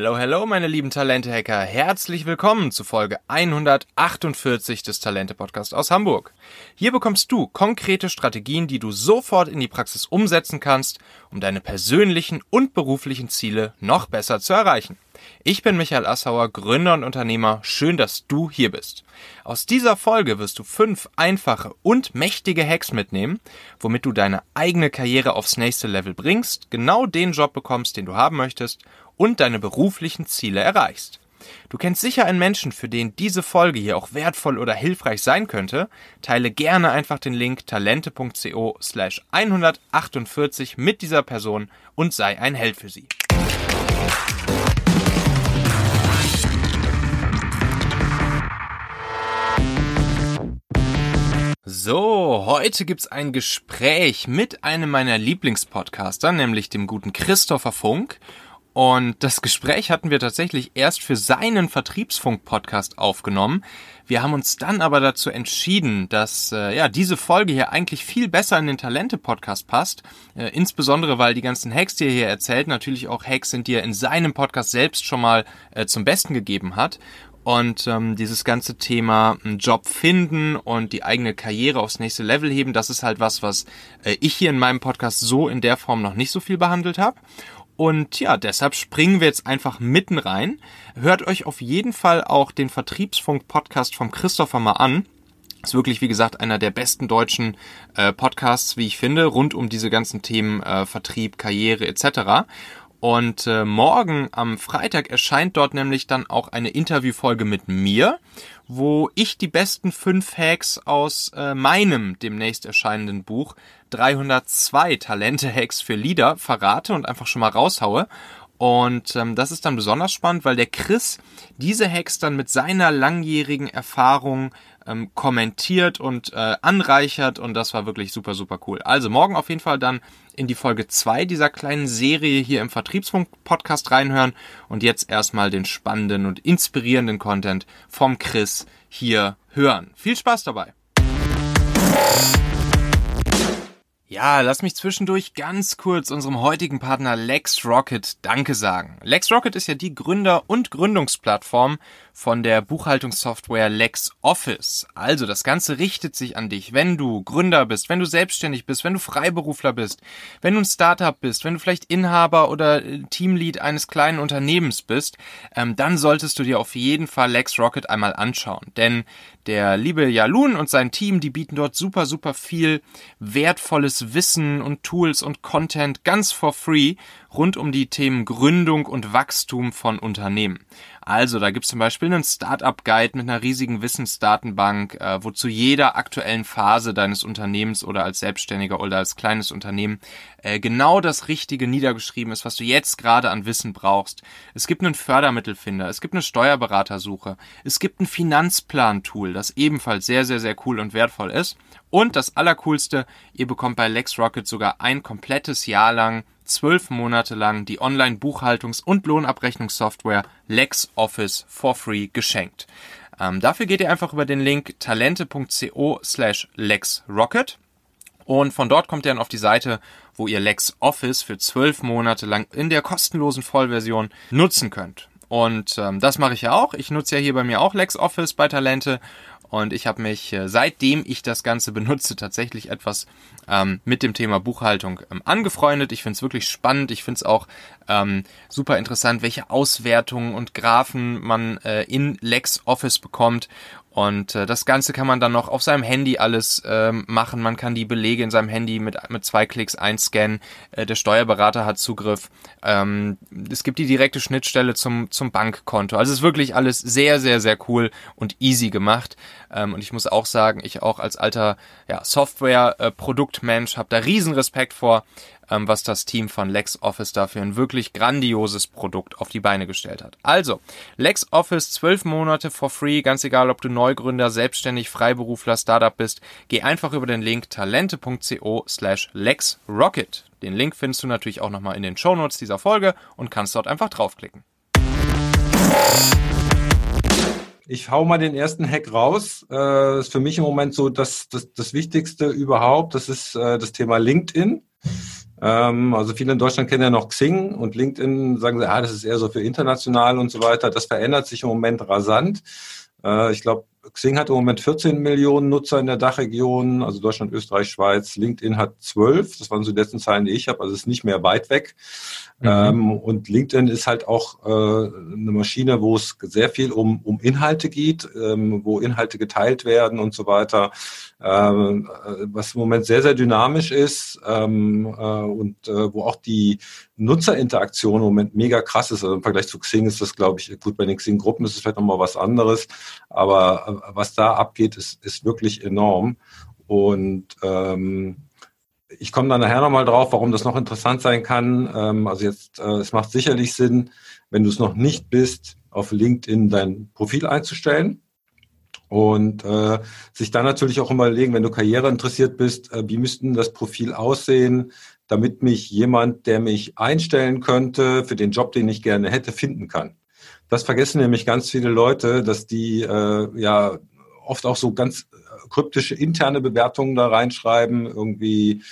Hello, hello, meine lieben Talente-Hacker. Herzlich willkommen zu Folge 148 des Talente-Podcasts aus Hamburg. Hier bekommst du konkrete Strategien, die du sofort in die Praxis umsetzen kannst, um deine persönlichen und beruflichen Ziele noch besser zu erreichen. Ich bin Michael Assauer, Gründer und Unternehmer. Schön, dass du hier bist. Aus dieser Folge wirst du fünf einfache und mächtige Hacks mitnehmen, womit du deine eigene Karriere aufs nächste Level bringst, genau den Job bekommst, den du haben möchtest und deine beruflichen Ziele erreichst. Du kennst sicher einen Menschen, für den diese Folge hier auch wertvoll oder hilfreich sein könnte. Teile gerne einfach den Link talente.co slash 148 mit dieser Person und sei ein Held für sie. So, heute gibt's ein Gespräch mit einem meiner Lieblingspodcaster, nämlich dem guten Christopher Funk. Und das Gespräch hatten wir tatsächlich erst für seinen Vertriebsfunk-Podcast aufgenommen. Wir haben uns dann aber dazu entschieden, dass äh, ja diese Folge hier eigentlich viel besser in den Talente-Podcast passt. Äh, insbesondere, weil die ganzen Hacks, die er hier erzählt, natürlich auch Hacks sind, die er in seinem Podcast selbst schon mal äh, zum Besten gegeben hat. Und ähm, dieses ganze Thema einen Job finden und die eigene Karriere aufs nächste Level heben, das ist halt was, was äh, ich hier in meinem Podcast so in der Form noch nicht so viel behandelt habe. Und ja, deshalb springen wir jetzt einfach mitten rein. Hört euch auf jeden Fall auch den Vertriebsfunk-Podcast vom Christopher mal an. Ist wirklich, wie gesagt, einer der besten deutschen äh, Podcasts, wie ich finde, rund um diese ganzen Themen äh, Vertrieb, Karriere etc. Und äh, morgen am Freitag erscheint dort nämlich dann auch eine Interviewfolge mit mir, wo ich die besten fünf Hacks aus äh, meinem demnächst erscheinenden Buch 302 Talente-Hacks für Leader verrate und einfach schon mal raushaue. Und ähm, das ist dann besonders spannend, weil der Chris diese Hacks dann mit seiner langjährigen Erfahrung ähm, kommentiert und äh, anreichert und das war wirklich super, super cool. Also morgen auf jeden Fall dann in die Folge 2 dieser kleinen Serie hier im Vertriebsfunk-Podcast reinhören und jetzt erstmal den spannenden und inspirierenden Content vom Chris hier hören. Viel Spaß dabei! Ja, lass mich zwischendurch ganz kurz unserem heutigen Partner LexRocket Danke sagen. LexRocket ist ja die Gründer- und Gründungsplattform von der Buchhaltungssoftware LexOffice. Also das Ganze richtet sich an dich, wenn du Gründer bist, wenn du selbstständig bist, wenn du Freiberufler bist, wenn du ein Startup bist, wenn du vielleicht Inhaber oder äh, Teamlead eines kleinen Unternehmens bist, ähm, dann solltest du dir auf jeden Fall LexRocket einmal anschauen. Denn der liebe Jalun und sein Team, die bieten dort super, super viel wertvolles Wissen und Tools und Content ganz for free rund um die Themen Gründung und Wachstum von Unternehmen. Also, da gibt's zum Beispiel einen Startup-Guide mit einer riesigen Wissensdatenbank, äh, wo zu jeder aktuellen Phase deines Unternehmens oder als Selbstständiger oder als kleines Unternehmen äh, genau das Richtige niedergeschrieben ist, was du jetzt gerade an Wissen brauchst. Es gibt einen Fördermittelfinder, es gibt eine Steuerberatersuche, es gibt ein Finanzplan-Tool, das ebenfalls sehr, sehr, sehr cool und wertvoll ist. Und das Allercoolste, ihr bekommt bei LexRocket sogar ein komplettes Jahr lang zwölf Monate lang die Online-Buchhaltungs- und Lohnabrechnungssoftware LexOffice for free geschenkt. Ähm, dafür geht ihr einfach über den Link talente.co slash lexrocket und von dort kommt ihr dann auf die Seite, wo ihr LexOffice für zwölf Monate lang in der kostenlosen Vollversion nutzen könnt. Und ähm, das mache ich ja auch. Ich nutze ja hier bei mir auch LexOffice bei Talente und ich habe mich, äh, seitdem ich das Ganze benutze, tatsächlich etwas ähm, mit dem Thema Buchhaltung ähm, angefreundet. Ich finde es wirklich spannend. Ich finde es auch ähm, super interessant, welche Auswertungen und Graphen man äh, in LexOffice bekommt. Und äh, das Ganze kann man dann noch auf seinem Handy alles ähm, machen. Man kann die Belege in seinem Handy mit, mit zwei Klicks einscannen. Äh, der Steuerberater hat Zugriff. Ähm, es gibt die direkte Schnittstelle zum, zum Bankkonto. Also es ist wirklich alles sehr, sehr, sehr cool und easy gemacht. Ähm, und ich muss auch sagen, ich auch als alter ja, Software-Produktmensch habe da riesen Respekt vor was das Team von LexOffice dafür ein wirklich grandioses Produkt auf die Beine gestellt hat. Also, LexOffice 12 Monate for free, ganz egal ob du Neugründer, Selbstständig, Freiberufler, Startup bist, geh einfach über den Link talente.co slash LexRocket. Den Link findest du natürlich auch nochmal in den Shownotes dieser Folge und kannst dort einfach draufklicken. Ich hau mal den ersten Hack raus. Äh, ist für mich im Moment so das, das, das Wichtigste überhaupt. Das ist äh, das Thema LinkedIn. Ähm, also viele in Deutschland kennen ja noch Xing und LinkedIn sagen sie, ah, das ist eher so für international und so weiter. Das verändert sich im Moment rasant. Äh, ich glaube, Xing hat im Moment 14 Millionen Nutzer in der Dachregion, also Deutschland, Österreich, Schweiz. LinkedIn hat 12. Das waren so die letzten Zahlen, die ich habe. Also es ist nicht mehr weit weg. Mhm. Ähm, und LinkedIn ist halt auch äh, eine Maschine, wo es sehr viel um, um Inhalte geht, ähm, wo Inhalte geteilt werden und so weiter. Ähm, äh, was im Moment sehr, sehr dynamisch ist ähm, äh, und äh, wo auch die Nutzerinteraktion im Moment mega krass ist. Also im Vergleich zu Xing ist das, glaube ich, gut, bei den Xing-Gruppen ist es vielleicht nochmal was anderes. Aber äh, was da abgeht, ist, ist wirklich enorm. Und ähm, ich komme dann nachher nochmal drauf, warum das noch interessant sein kann. Ähm, also jetzt, äh, es macht sicherlich Sinn, wenn du es noch nicht bist, auf LinkedIn dein Profil einzustellen. Und äh, sich dann natürlich auch überlegen, wenn du Karriere interessiert bist, äh, wie müssten das Profil aussehen, damit mich jemand, der mich einstellen könnte für den Job, den ich gerne hätte, finden kann. Das vergessen nämlich ganz viele Leute, dass die äh, ja oft auch so ganz kryptische interne Bewertungen da reinschreiben, irgendwie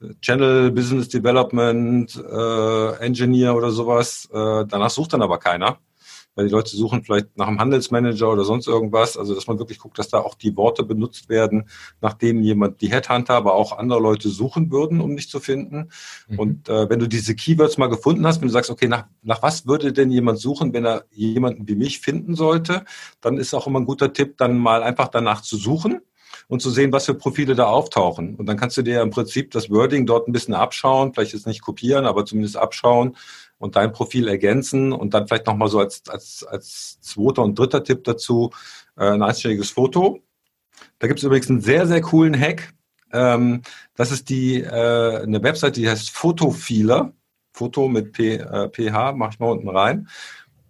äh, Channel Business Development äh, Engineer oder sowas. Äh, danach sucht dann aber keiner, weil die Leute suchen vielleicht nach einem Handelsmanager oder sonst irgendwas. Also dass man wirklich guckt, dass da auch die Worte benutzt werden, nach denen jemand die Headhunter, aber auch andere Leute suchen würden, um dich zu finden. Mhm. Und äh, wenn du diese Keywords mal gefunden hast, wenn du sagst, okay, nach, nach was würde denn jemand suchen, wenn er jemanden wie mich finden sollte, dann ist auch immer ein guter Tipp, dann mal einfach danach zu suchen und zu sehen, was für Profile da auftauchen. Und dann kannst du dir im Prinzip das Wording dort ein bisschen abschauen, vielleicht jetzt nicht kopieren, aber zumindest abschauen und dein Profil ergänzen und dann vielleicht nochmal so als, als, als zweiter und dritter Tipp dazu äh, ein einstelliges Foto. Da gibt es übrigens einen sehr, sehr coolen Hack. Ähm, das ist die äh, eine Website, die heißt Photofeeler. Foto mit P, äh, PH, mache ich mal unten rein.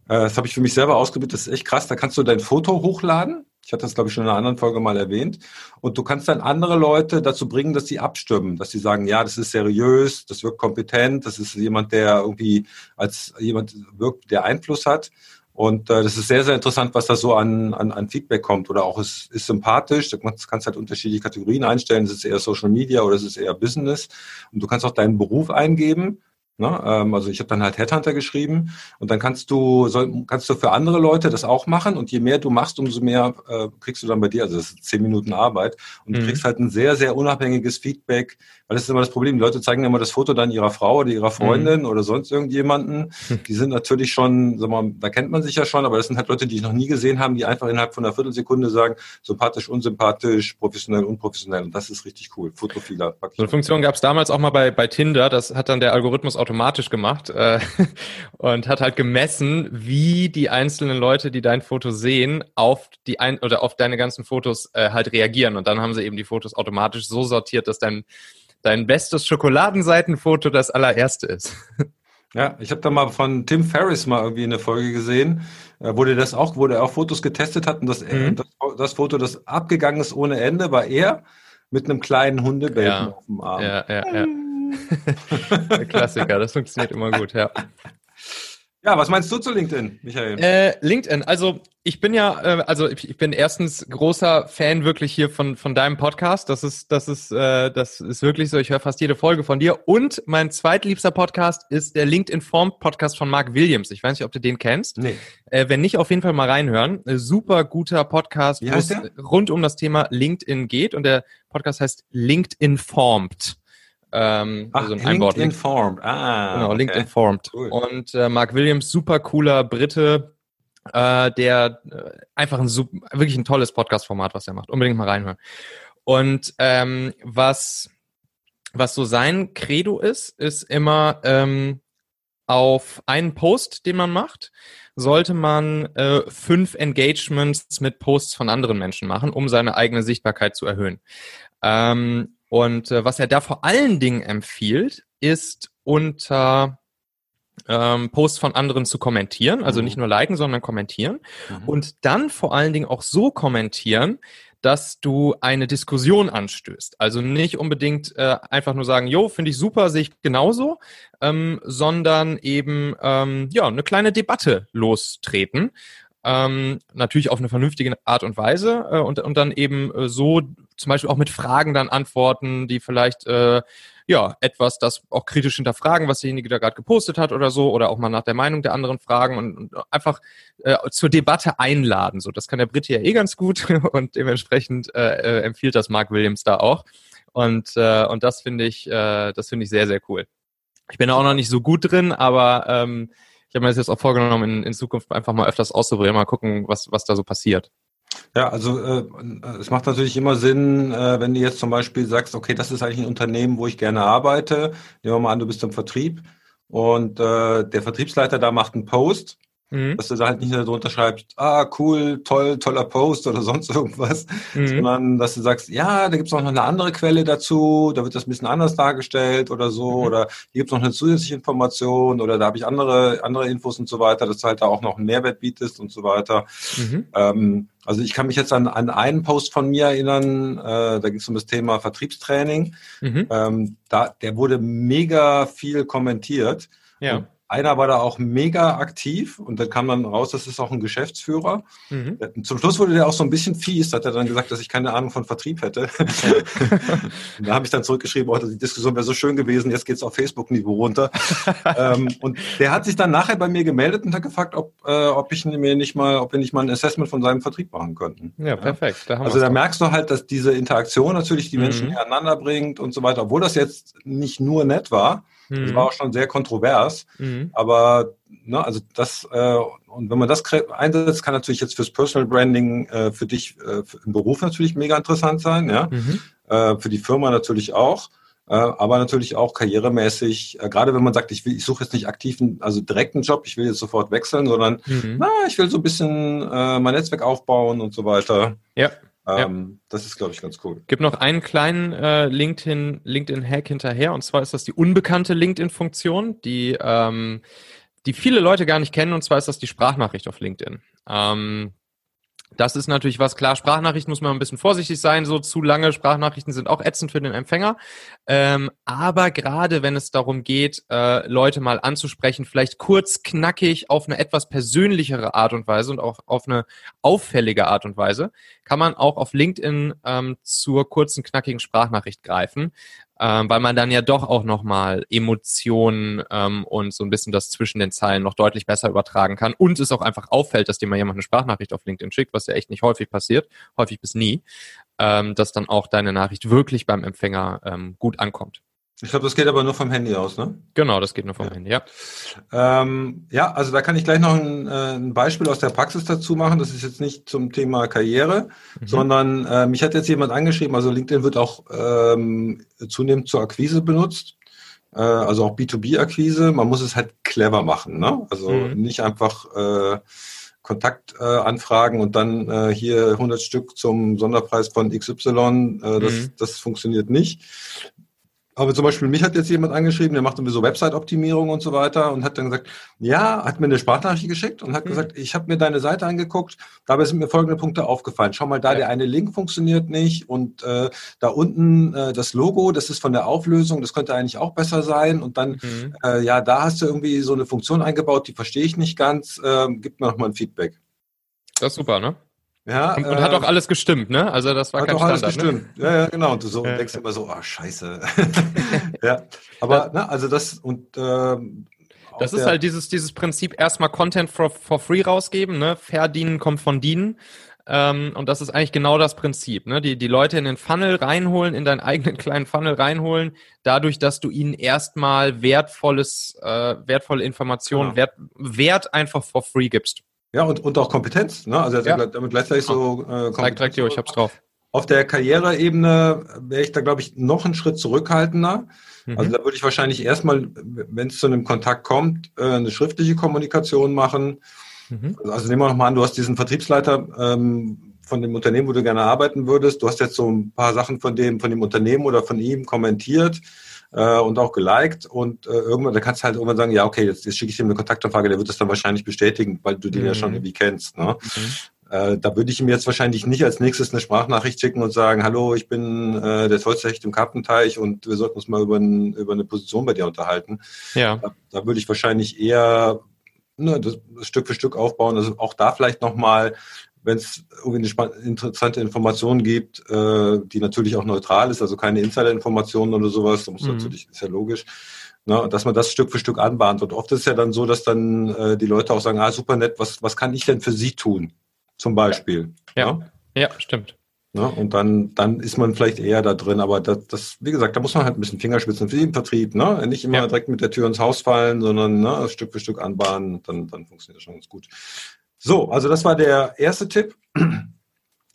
Äh, das habe ich für mich selber ausgebildet, das ist echt krass. Da kannst du dein Foto hochladen ich hatte das, glaube ich, schon in einer anderen Folge mal erwähnt. Und du kannst dann andere Leute dazu bringen, dass sie abstimmen, dass sie sagen, ja, das ist seriös, das wirkt kompetent, das ist jemand, der irgendwie als jemand wirkt, der Einfluss hat. Und äh, das ist sehr, sehr interessant, was da so an, an, an Feedback kommt. Oder auch es ist sympathisch. Du kannst halt unterschiedliche Kategorien einstellen. Es ist eher Social Media oder es ist eher Business. Und du kannst auch deinen Beruf eingeben. Ne? Ähm, also ich habe dann halt Headhunter geschrieben und dann kannst du soll, kannst du für andere Leute das auch machen und je mehr du machst, umso mehr äh, kriegst du dann bei dir. Also das ist zehn Minuten Arbeit und mhm. du kriegst halt ein sehr sehr unabhängiges Feedback, weil das ist immer das Problem. Die Leute zeigen immer das Foto dann ihrer Frau oder ihrer Freundin mhm. oder sonst irgendjemanden. Die sind natürlich schon, sag mal, da kennt man sich ja schon, aber das sind halt Leute, die ich noch nie gesehen haben, die einfach innerhalb von einer Viertelsekunde sagen, sympathisch, unsympathisch, professionell, unprofessionell und das ist richtig cool. Fotofehler. So eine Funktion gab es damals auch mal bei bei Tinder. Das hat dann der Algorithmus automatisch gemacht äh, und hat halt gemessen, wie die einzelnen Leute, die dein Foto sehen, auf die ein oder auf deine ganzen Fotos äh, halt reagieren. Und dann haben sie eben die Fotos automatisch so sortiert, dass dein dein bestes Schokoladenseitenfoto das allererste ist. Ja, ich habe da mal von Tim Ferriss mal irgendwie eine Folge gesehen, äh, wo der das auch, wo der auch Fotos getestet hat und das, mhm. das, das, Foto, das abgegangen ist ohne Ende, war er mit einem kleinen Hundebelten ja. auf dem Arm. Ja, ja, ja. Der Klassiker, das funktioniert immer gut, ja. Ja, was meinst du zu LinkedIn, Michael? Äh, LinkedIn, also ich bin ja, äh, also ich bin erstens großer Fan wirklich hier von von deinem Podcast. Das ist, das ist, äh, das ist wirklich so. Ich höre fast jede Folge von dir. Und mein zweitliebster Podcast ist der LinkedIn Form Podcast von Mark Williams. Ich weiß nicht, ob du den kennst. Nee. Äh, wenn nicht, auf jeden Fall mal reinhören. Super guter Podcast, wo es rund um das Thema LinkedIn geht. Und der Podcast heißt LinkedIn Formed. Ähm, Ach, also ein Einwort. Informed. Ah, genau, okay. LinkedIn Formed. Cool. Und äh, Mark Williams, super cooler Brite, äh, der äh, einfach ein super, wirklich ein tolles Podcast-Format, was er macht. Unbedingt mal reinhören. Und ähm, was, was so sein Credo ist, ist immer ähm, auf einen Post, den man macht, sollte man äh, fünf Engagements mit Posts von anderen Menschen machen, um seine eigene Sichtbarkeit zu erhöhen. Ähm, und äh, was er da vor allen Dingen empfiehlt, ist unter ähm, Posts von anderen zu kommentieren, also mhm. nicht nur liken, sondern kommentieren. Mhm. Und dann vor allen Dingen auch so kommentieren, dass du eine Diskussion anstößt. Also nicht unbedingt äh, einfach nur sagen, jo, finde ich super, sehe ich genauso, ähm, sondern eben ähm, ja eine kleine Debatte lostreten. Ähm, natürlich auf eine vernünftige Art und Weise äh, und, und dann eben äh, so zum Beispiel auch mit Fragen dann antworten, die vielleicht äh, ja, etwas, das auch kritisch hinterfragen, was derjenige da gerade gepostet hat oder so, oder auch mal nach der Meinung der anderen fragen und, und einfach äh, zur Debatte einladen. So, das kann der Brit ja eh ganz gut und dementsprechend äh, äh, empfiehlt das Mark Williams da auch. Und, äh, und das finde ich, äh, das finde ich sehr, sehr cool. Ich bin auch noch nicht so gut drin, aber ähm, ich habe mir das jetzt auch vorgenommen, in, in Zukunft einfach mal öfters auszuprobieren, mal gucken, was, was da so passiert. Ja, also äh, es macht natürlich immer Sinn, äh, wenn du jetzt zum Beispiel sagst, okay, das ist eigentlich ein Unternehmen, wo ich gerne arbeite. Nehmen wir mal an, du bist im Vertrieb und äh, der Vertriebsleiter da macht einen Post Mhm. Dass du da halt nicht nur drunter schreibst, ah, cool, toll, toller Post oder sonst irgendwas, mhm. sondern dass du sagst, ja, da gibt es auch noch eine andere Quelle dazu, da wird das ein bisschen anders dargestellt oder so, mhm. oder hier gibt es noch eine zusätzliche Information oder da habe ich andere, andere Infos und so weiter, dass du halt da auch noch einen Mehrwert bietest und so weiter. Mhm. Ähm, also ich kann mich jetzt an, an einen Post von mir erinnern, äh, da ging es um das Thema Vertriebstraining. Mhm. Ähm, da, der wurde mega viel kommentiert. Ja. Und einer war da auch mega aktiv und dann kam dann raus, das ist auch ein Geschäftsführer. Mhm. Zum Schluss wurde der auch so ein bisschen fies, hat er dann gesagt, dass ich keine Ahnung von Vertrieb hätte. da habe ich dann zurückgeschrieben, oh, die Diskussion wäre so schön gewesen, jetzt geht es auf Facebook-Niveau runter. ähm, und der hat sich dann nachher bei mir gemeldet und hat gefragt, ob, äh, ob ich mir nicht mal, ob wir nicht mal ein Assessment von seinem Vertrieb machen könnten. Ja, perfekt. Da also da merkst du halt, dass diese Interaktion natürlich die Menschen mhm. aneinander bringt und so weiter, obwohl das jetzt nicht nur nett war. Mhm. Das war auch schon sehr kontrovers. Mhm. Aber ne, also das, äh, und wenn man das einsetzt, kann natürlich jetzt fürs Personal Branding äh, für dich äh, im Beruf natürlich mega interessant sein, ja. Mhm. Äh, für die Firma natürlich auch. Äh, aber natürlich auch karrieremäßig, äh, gerade wenn man sagt, ich, will, ich suche jetzt nicht aktiven, also direkten Job, ich will jetzt sofort wechseln, sondern mhm. na, ich will so ein bisschen äh, mein Netzwerk aufbauen und so weiter. Ja. Ähm, ja. Das ist, glaube ich, ganz cool. Gibt noch einen kleinen äh, LinkedIn, LinkedIn-Hack hinterher, und zwar ist das die unbekannte LinkedIn-Funktion, die, ähm, die viele Leute gar nicht kennen, und zwar ist das die Sprachnachricht auf LinkedIn. Ähm, das ist natürlich was, klar, Sprachnachrichten muss man ein bisschen vorsichtig sein, so zu lange Sprachnachrichten sind auch ätzend für den Empfänger. Ähm, aber gerade wenn es darum geht, äh, Leute mal anzusprechen, vielleicht kurz, knackig, auf eine etwas persönlichere Art und Weise und auch auf eine auffällige Art und Weise, kann man auch auf LinkedIn ähm, zur kurzen, knackigen Sprachnachricht greifen ähm, weil man dann ja doch auch nochmal Emotionen ähm, und so ein bisschen das zwischen den Zeilen noch deutlich besser übertragen kann und es auch einfach auffällt, dass dir mal jemand eine Sprachnachricht auf LinkedIn schickt, was ja echt nicht häufig passiert, häufig bis nie, ähm, dass dann auch deine Nachricht wirklich beim Empfänger ähm, gut ankommt. Ich glaube, das geht aber nur vom Handy aus, ne? Genau, das geht nur vom ja. Handy, ja. Ähm, ja, also da kann ich gleich noch ein, äh, ein, Beispiel aus der Praxis dazu machen. Das ist jetzt nicht zum Thema Karriere, mhm. sondern äh, mich hat jetzt jemand angeschrieben, also LinkedIn wird auch ähm, zunehmend zur Akquise benutzt. Äh, also auch B2B-Akquise. Man muss es halt clever machen, ne? Also mhm. nicht einfach äh, Kontaktanfragen äh, und dann äh, hier 100 Stück zum Sonderpreis von XY. Äh, das, mhm. das funktioniert nicht. Aber zum Beispiel mich hat jetzt jemand angeschrieben, der macht irgendwie so Website-Optimierung und so weiter und hat dann gesagt, ja, hat mir eine Sprachnachricht geschickt und hat mhm. gesagt, ich habe mir deine Seite angeguckt, dabei sind mir folgende Punkte aufgefallen. Schau mal da, ja. der eine Link funktioniert nicht und äh, da unten äh, das Logo, das ist von der Auflösung, das könnte eigentlich auch besser sein und dann, mhm. äh, ja, da hast du irgendwie so eine Funktion eingebaut, die verstehe ich nicht ganz, äh, gib mir noch mal ein Feedback. Das ist super, ne? Ja, und, und äh, hat auch alles gestimmt, ne? Also das war hat kein auch Standard, alles ne? gestimmt. Ne? Ja, ja, genau. Und du so ja. denkst immer so, ah, oh, scheiße. ja, aber ja. Ne, also das und ähm, das ist halt dieses dieses Prinzip erstmal Content for, for free rausgeben, ne? Verdienen kommt von dienen. Ähm, und das ist eigentlich genau das Prinzip, ne? Die, die Leute in den Funnel reinholen, in deinen eigenen kleinen Funnel reinholen, dadurch, dass du ihnen erstmal wertvolles, äh, wertvolle Informationen, ja. Wert, Wert einfach for free gibst. Ja, und, und auch Kompetenz. Ne? Also ja. damit gleichzeitig so äh, Kompetenz. Zeig, zeig dir, ich hab's drauf. Auf der Karriereebene wäre ich da, glaube ich, noch einen Schritt zurückhaltender. Mhm. Also da würde ich wahrscheinlich erstmal, wenn es zu einem Kontakt kommt, äh, eine schriftliche Kommunikation machen. Mhm. Also nehmen wir nochmal an, du hast diesen Vertriebsleiter ähm, von dem Unternehmen, wo du gerne arbeiten würdest. Du hast jetzt so ein paar Sachen von dem, von dem Unternehmen oder von ihm kommentiert äh, und auch geliked und äh, irgendwann, da kannst du halt irgendwann sagen, ja, okay, jetzt, jetzt schicke ich ihm eine Kontaktanfrage, der wird das dann wahrscheinlich bestätigen, weil du den mhm. ja schon irgendwie kennst. Ne? Mhm. Äh, da würde ich ihm jetzt wahrscheinlich nicht als nächstes eine Sprachnachricht schicken und sagen, hallo, ich bin äh, der tollste Hecht im Karpenteich und wir sollten uns mal über, ein, über eine Position bei dir unterhalten. Ja. Da, da würde ich wahrscheinlich eher ne, das, das Stück für Stück aufbauen. Also auch da vielleicht nochmal wenn es irgendwie eine interessante Information gibt, äh, die natürlich auch neutral ist, also keine Insider-Informationen oder sowas, da muss mhm. natürlich, ist ja logisch, ne, dass man das Stück für Stück anbahnt. Und oft ist es ja dann so, dass dann äh, die Leute auch sagen, ah, super nett, was, was kann ich denn für Sie tun? Zum Beispiel. Ja, ja, ne? ja stimmt. Ne? Und dann, dann ist man vielleicht eher da drin. Aber das, das, wie gesagt, da muss man halt ein bisschen Fingerspitzen für den Vertrieb. Ne? Nicht immer ja. direkt mit der Tür ins Haus fallen, sondern ne, Stück für Stück anbahnen. Dann, dann funktioniert das schon ganz gut. So, also das war der erste Tipp.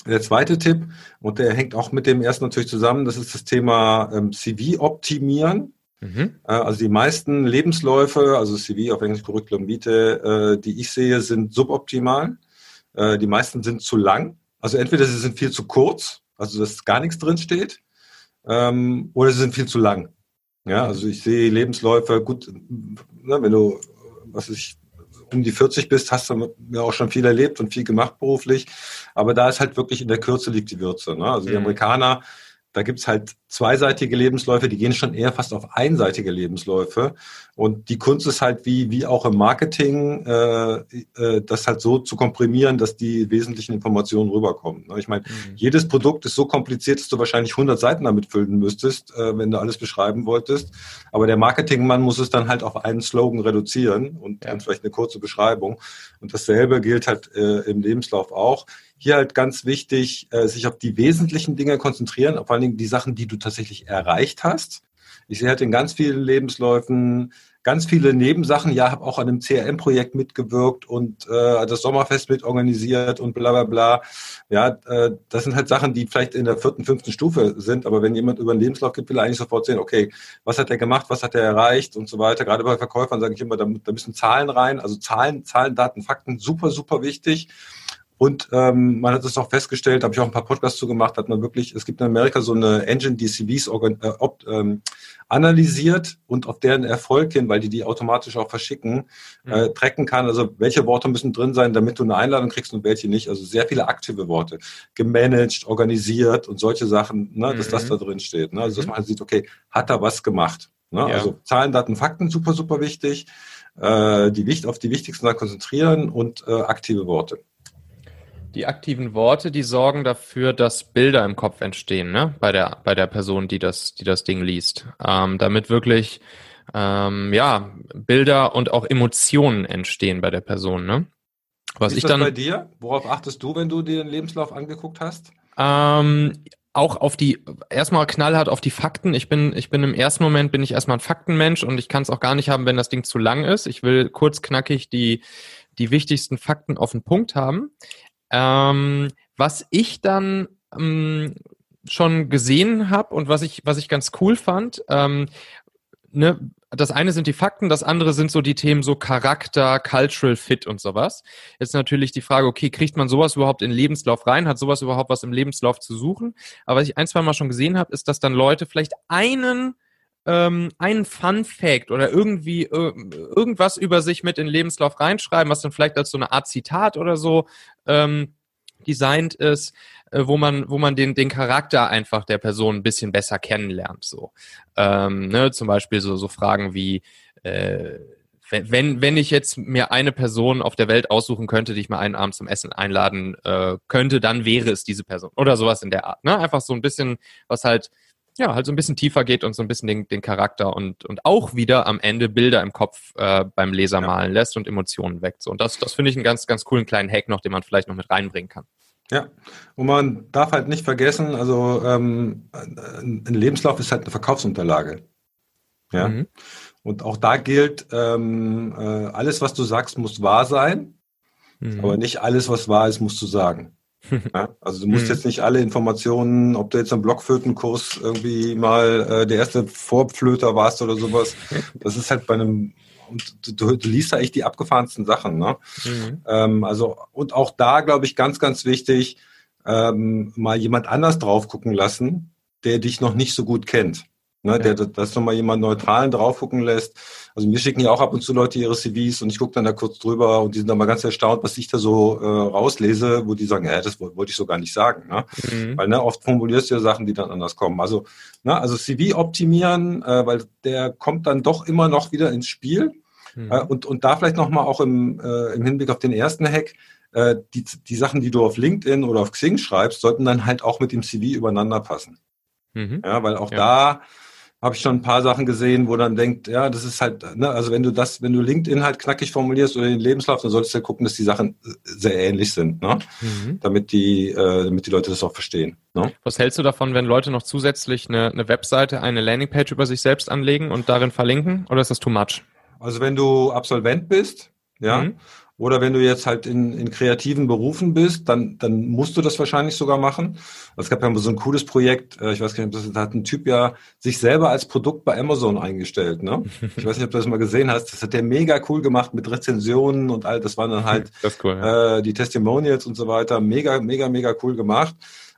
Der zweite Tipp, und der hängt auch mit dem ersten natürlich zusammen, das ist das Thema ähm, CV optimieren. Mhm. Äh, also die meisten Lebensläufe, also CV auf Englisch Curriculum Vitae, äh, die ich sehe, sind suboptimal. Äh, die meisten sind zu lang. Also entweder sie sind viel zu kurz, also dass gar nichts drin steht, ähm, oder sie sind viel zu lang. Ja, also ich sehe Lebensläufe, gut, ne, wenn du, was ich, um die 40 bist, hast du ja auch schon viel erlebt und viel gemacht beruflich. Aber da ist halt wirklich in der Kürze liegt die Würze. Ne? Also die mhm. Da gibt's halt zweiseitige Lebensläufe, die gehen schon eher fast auf einseitige Lebensläufe. Und die Kunst ist halt wie, wie auch im Marketing, äh, äh, das halt so zu komprimieren, dass die wesentlichen Informationen rüberkommen. Ne? Ich meine, mhm. jedes Produkt ist so kompliziert, dass du wahrscheinlich 100 Seiten damit füllen müsstest, äh, wenn du alles beschreiben wolltest. Aber der Marketingmann muss es dann halt auf einen Slogan reduzieren und, ja. und vielleicht eine kurze Beschreibung. Und dasselbe gilt halt äh, im Lebenslauf auch hier halt ganz wichtig, äh, sich auf die wesentlichen Dinge konzentrieren, vor allen Dingen die Sachen, die du tatsächlich erreicht hast. Ich sehe halt in ganz vielen Lebensläufen ganz viele Nebensachen. Ja, habe auch an einem CRM-Projekt mitgewirkt und äh, das Sommerfest mitorganisiert und bla bla bla. Ja, äh, das sind halt Sachen, die vielleicht in der vierten, fünften Stufe sind. Aber wenn jemand über einen Lebenslauf gibt, will er eigentlich sofort sehen, okay, was hat er gemacht, was hat er erreicht und so weiter. Gerade bei Verkäufern sage ich immer, da, da müssen Zahlen rein. Also Zahlen, Zahlen, Daten, Fakten, super, super wichtig. Und ähm, man hat es auch festgestellt, habe ich auch ein paar Podcasts zu gemacht, hat man wirklich, es gibt in Amerika so eine Engine, die CVs äh, op, ähm, analysiert und auf deren Erfolg hin, weil die die automatisch auch verschicken, mhm. äh, tracken kann. Also welche Worte müssen drin sein, damit du eine Einladung kriegst und welche nicht. Also sehr viele aktive Worte. Gemanagt, organisiert und solche Sachen, ne, dass das mhm. da drin steht. Ne? Also dass mhm. man halt sieht, okay, hat er was gemacht. Ne? Ja. Also Zahlen, Daten, Fakten, super, super wichtig. Äh, die, auf die wichtigsten da konzentrieren und äh, aktive Worte. Die aktiven Worte, die sorgen dafür, dass Bilder im Kopf entstehen, ne? Bei der, bei der Person, die das, die das Ding liest. Ähm, damit wirklich, ähm, ja, Bilder und auch Emotionen entstehen bei der Person, ne? Was Ist ich das dann, bei dir? Worauf achtest du, wenn du dir den Lebenslauf angeguckt hast? Ähm, auch auf die, erstmal knallhart auf die Fakten. Ich bin, ich bin im ersten Moment bin ich erstmal ein Faktenmensch und ich kann es auch gar nicht haben, wenn das Ding zu lang ist. Ich will kurz knackig die, die wichtigsten Fakten auf den Punkt haben. Ähm, was ich dann ähm, schon gesehen habe und was ich, was ich ganz cool fand, ähm, ne, das eine sind die Fakten, das andere sind so die Themen so Charakter, Cultural Fit und sowas. Jetzt natürlich die Frage, okay, kriegt man sowas überhaupt in den Lebenslauf rein? Hat sowas überhaupt was im Lebenslauf zu suchen? Aber was ich ein, zwei Mal schon gesehen habe, ist, dass dann Leute vielleicht einen ähm, einen Fun Fact oder irgendwie äh, irgendwas über sich mit in den Lebenslauf reinschreiben, was dann vielleicht als so eine Art Zitat oder so ähm, designt ist, äh, wo man, wo man den, den Charakter einfach der Person ein bisschen besser kennenlernt. So, ähm, ne, zum Beispiel so, so Fragen wie äh, wenn, wenn ich jetzt mir eine Person auf der Welt aussuchen könnte, die ich mal einen Abend zum Essen einladen äh, könnte, dann wäre es diese Person. Oder sowas in der Art. Ne? Einfach so ein bisschen, was halt ja, halt so ein bisschen tiefer geht und so ein bisschen den, den Charakter und, und auch wieder am Ende Bilder im Kopf äh, beim Leser ja. malen lässt und Emotionen weckt. So, und das, das finde ich einen ganz, ganz coolen kleinen Hack noch, den man vielleicht noch mit reinbringen kann. Ja, und man darf halt nicht vergessen, also ähm, ein Lebenslauf ist halt eine Verkaufsunterlage. Ja. Mhm. Und auch da gilt, ähm, äh, alles, was du sagst, muss wahr sein, mhm. aber nicht alles, was wahr ist, musst du sagen. Ja, also du musst mhm. jetzt nicht alle Informationen, ob du jetzt am Blockflötenkurs irgendwie mal äh, der erste Vorflöter warst oder sowas. Das ist halt bei einem, und du, du liest da echt die abgefahrensten Sachen. Ne? Mhm. Ähm, also und auch da glaube ich ganz, ganz wichtig, ähm, mal jemand anders drauf gucken lassen, der dich noch nicht so gut kennt. Ne, ja. der das nochmal jemand Neutralen drauf gucken lässt. Also mir schicken ja auch ab und zu Leute ihre CVs und ich gucke dann da kurz drüber und die sind dann mal ganz erstaunt, was ich da so äh, rauslese, wo die sagen, ja, das wollte ich so gar nicht sagen. Ne? Mhm. Weil ne, oft formulierst du ja Sachen, die dann anders kommen. Also, ne, also CV optimieren, äh, weil der kommt dann doch immer noch wieder ins Spiel. Mhm. Äh, und, und da vielleicht nochmal auch im, äh, im Hinblick auf den ersten Hack, äh, die, die Sachen, die du auf LinkedIn oder auf Xing schreibst, sollten dann halt auch mit dem CV übereinander passen. Mhm. Ja, weil auch ja. da habe ich schon ein paar Sachen gesehen, wo dann denkt, ja, das ist halt, ne, also wenn du das, wenn du LinkedIn halt knackig formulierst oder den Lebenslauf, dann solltest du ja gucken, dass die Sachen sehr ähnlich sind, ne? Mhm. Damit die, äh, damit die Leute das auch verstehen. Ne? Was hältst du davon, wenn Leute noch zusätzlich eine, eine Webseite, eine Landingpage über sich selbst anlegen und darin verlinken? Oder ist das too much? Also wenn du Absolvent bist, ja, mhm. Oder wenn du jetzt halt in, in kreativen Berufen bist, dann, dann musst du das wahrscheinlich sogar machen. Es gab ja so ein cooles Projekt, äh, ich weiß gar nicht, ob das da hat ein Typ ja sich selber als Produkt bei Amazon eingestellt. Ne? Ich weiß nicht, ob du das mal gesehen hast. Das hat der mega cool gemacht mit Rezensionen und all. Das waren dann halt cool, ja. äh, die Testimonials und so weiter. Mega, mega, mega cool gemacht.